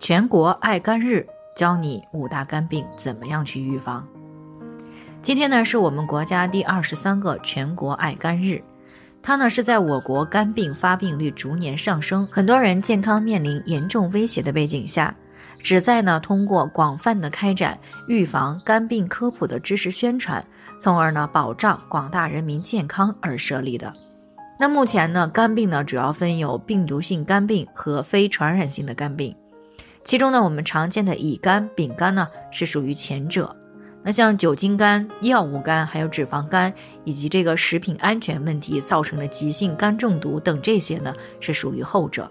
全国爱肝日，教你五大肝病怎么样去预防。今天呢，是我们国家第二十三个全国爱肝日，它呢是在我国肝病发病率逐年上升，很多人健康面临严重威胁的背景下，旨在呢通过广泛的开展预防肝病科普的知识宣传，从而呢保障广大人民健康而设立的。那目前呢，肝病呢主要分有病毒性肝病和非传染性的肝病。其中呢，我们常见的乙肝、丙肝呢是属于前者。那像酒精肝、药物肝、还有脂肪肝，以及这个食品安全问题造成的急性肝中毒等这些呢，是属于后者。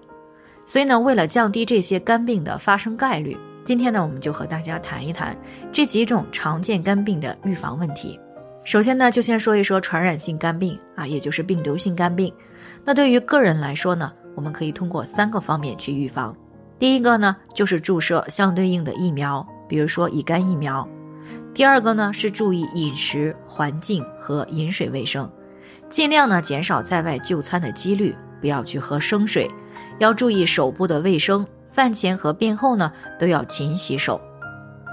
所以呢，为了降低这些肝病的发生概率，今天呢，我们就和大家谈一谈这几种常见肝病的预防问题。首先呢，就先说一说传染性肝病啊，也就是病毒性肝病。那对于个人来说呢，我们可以通过三个方面去预防。第一个呢，就是注射相对应的疫苗，比如说乙肝疫苗。第二个呢，是注意饮食环境和饮水卫生，尽量呢减少在外就餐的几率，不要去喝生水，要注意手部的卫生，饭前和便后呢都要勤洗手。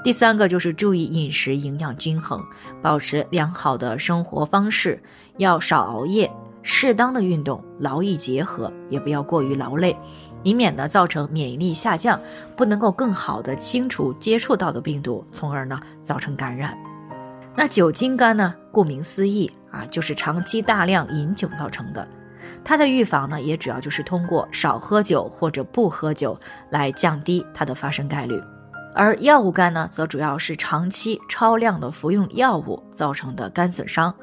第三个就是注意饮食营养均衡，保持良好的生活方式，要少熬夜，适当的运动，劳逸结合，也不要过于劳累。以免呢造成免疫力下降，不能够更好的清除接触到的病毒，从而呢造成感染。那酒精肝呢，顾名思义啊，就是长期大量饮酒造成的。它的预防呢，也主要就是通过少喝酒或者不喝酒来降低它的发生概率。而药物肝呢，则主要是长期超量的服用药物造成的肝损伤。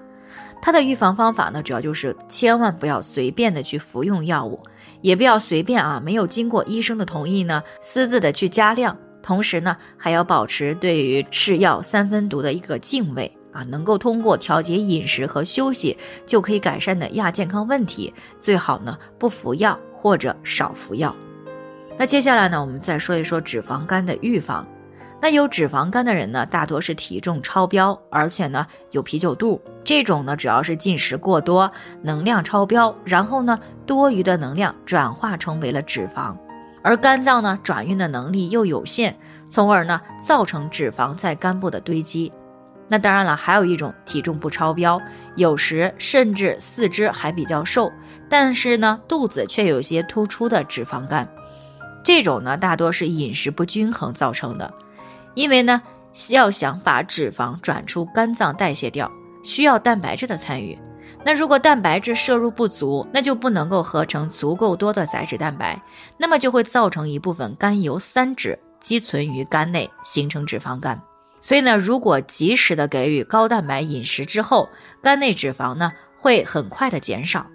它的预防方法呢，主要就是千万不要随便的去服用药物。也不要随便啊，没有经过医生的同意呢，私自的去加量。同时呢，还要保持对于是药三分毒的一个敬畏啊，能够通过调节饮食和休息就可以改善的亚健康问题，最好呢不服药或者少服药。那接下来呢，我们再说一说脂肪肝的预防。那有脂肪肝的人呢，大多是体重超标，而且呢有啤酒肚。这种呢主要是进食过多，能量超标，然后呢多余的能量转化成为了脂肪，而肝脏呢转运的能力又有限，从而呢造成脂肪在肝部的堆积。那当然了，还有一种体重不超标，有时甚至四肢还比较瘦，但是呢肚子却有些突出的脂肪肝。这种呢大多是饮食不均衡造成的。因为呢，要想把脂肪转出肝脏代谢掉，需要蛋白质的参与。那如果蛋白质摄入不足，那就不能够合成足够多的载脂蛋白，那么就会造成一部分甘油三酯积存于肝内，形成脂肪肝。所以呢，如果及时的给予高蛋白饮食之后，肝内脂肪呢会很快的减少。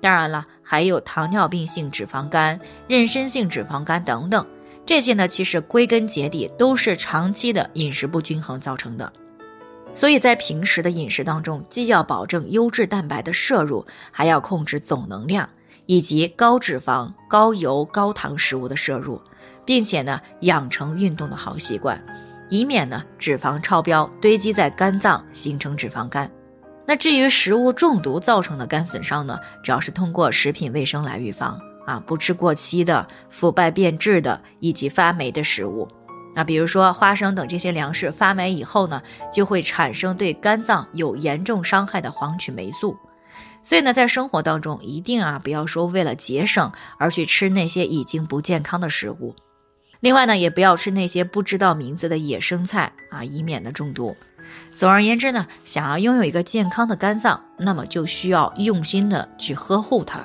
当然了，还有糖尿病性脂肪肝、妊娠性脂肪肝等等。这些呢，其实归根结底都是长期的饮食不均衡造成的。所以在平时的饮食当中，既要保证优质蛋白的摄入，还要控制总能量以及高脂肪、高油、高糖食物的摄入，并且呢，养成运动的好习惯，以免呢脂肪超标堆积在肝脏，形成脂肪肝。那至于食物中毒造成的肝损伤呢，主要是通过食品卫生来预防。啊，不吃过期的、腐败变质的以及发霉的食物。那比如说花生等这些粮食发霉以后呢，就会产生对肝脏有严重伤害的黄曲霉素。所以呢，在生活当中一定啊，不要说为了节省而去吃那些已经不健康的食物。另外呢，也不要吃那些不知道名字的野生菜啊，以免呢中毒。总而言之呢，想要拥有一个健康的肝脏，那么就需要用心的去呵护它。